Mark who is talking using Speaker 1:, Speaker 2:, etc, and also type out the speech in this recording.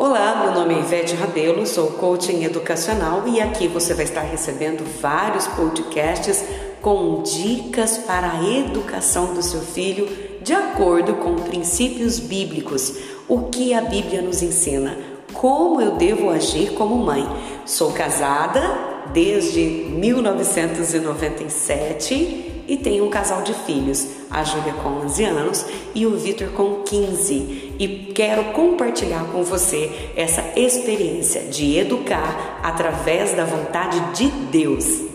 Speaker 1: Olá, meu nome é Ivete Rabelo, sou coaching educacional e aqui você vai estar recebendo vários podcasts com dicas para a educação do seu filho de acordo com princípios bíblicos. O que a Bíblia nos ensina? Como eu devo agir como mãe? Sou casada desde 1997 e tenho um casal de filhos, a Júlia com 11 anos e o Vitor com 15. E quero compartilhar com você essa experiência de educar através da vontade de Deus.